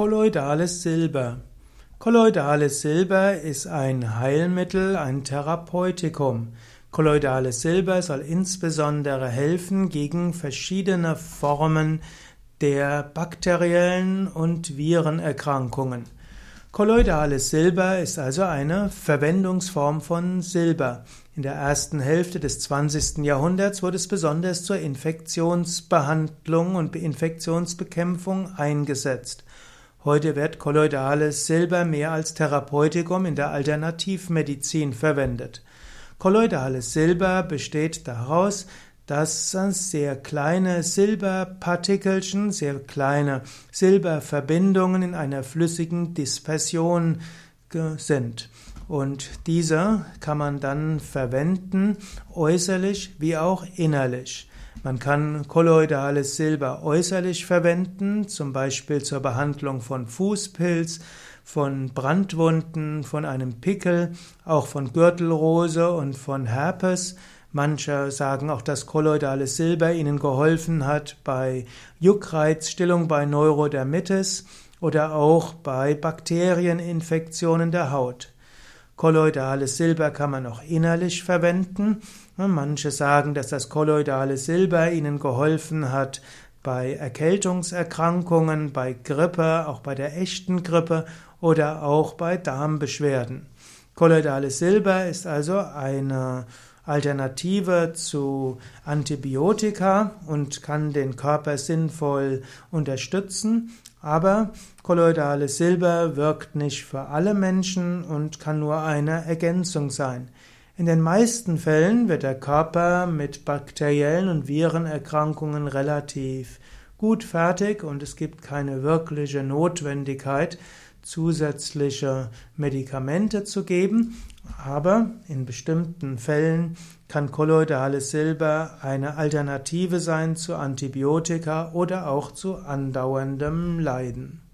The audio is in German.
Kolloidales Silber. Kolloidales Silber ist ein Heilmittel, ein Therapeutikum. Kolloidales Silber soll insbesondere helfen gegen verschiedene Formen der bakteriellen und Virenerkrankungen. Kolloidales Silber ist also eine Verwendungsform von Silber. In der ersten Hälfte des 20. Jahrhunderts wurde es besonders zur Infektionsbehandlung und Infektionsbekämpfung eingesetzt. Heute wird kolloidales Silber mehr als Therapeutikum in der Alternativmedizin verwendet. Kolloidales Silber besteht daraus, dass sehr kleine Silberpartikelchen, sehr kleine Silberverbindungen in einer flüssigen Dispersion sind. Und diese kann man dann verwenden, äußerlich wie auch innerlich. Man kann kolloidales Silber äußerlich verwenden, zum Beispiel zur Behandlung von Fußpilz, von Brandwunden, von einem Pickel, auch von Gürtelrose und von Herpes. Manche sagen auch, dass kolloidales Silber ihnen geholfen hat bei Juckreizstillung, bei Neurodermitis oder auch bei Bakterieninfektionen der Haut. Kolloidales Silber kann man auch innerlich verwenden. Manche sagen, dass das kolloidale Silber ihnen geholfen hat bei Erkältungserkrankungen, bei Grippe, auch bei der echten Grippe oder auch bei Darmbeschwerden. Kolloidales Silber ist also eine Alternative zu Antibiotika und kann den Körper sinnvoll unterstützen, aber kolloidales Silber wirkt nicht für alle Menschen und kann nur eine Ergänzung sein. In den meisten Fällen wird der Körper mit bakteriellen und Virenerkrankungen relativ gut fertig und es gibt keine wirkliche Notwendigkeit, zusätzliche Medikamente zu geben, aber in bestimmten Fällen kann kolloidales Silber eine Alternative sein zu Antibiotika oder auch zu andauerndem Leiden.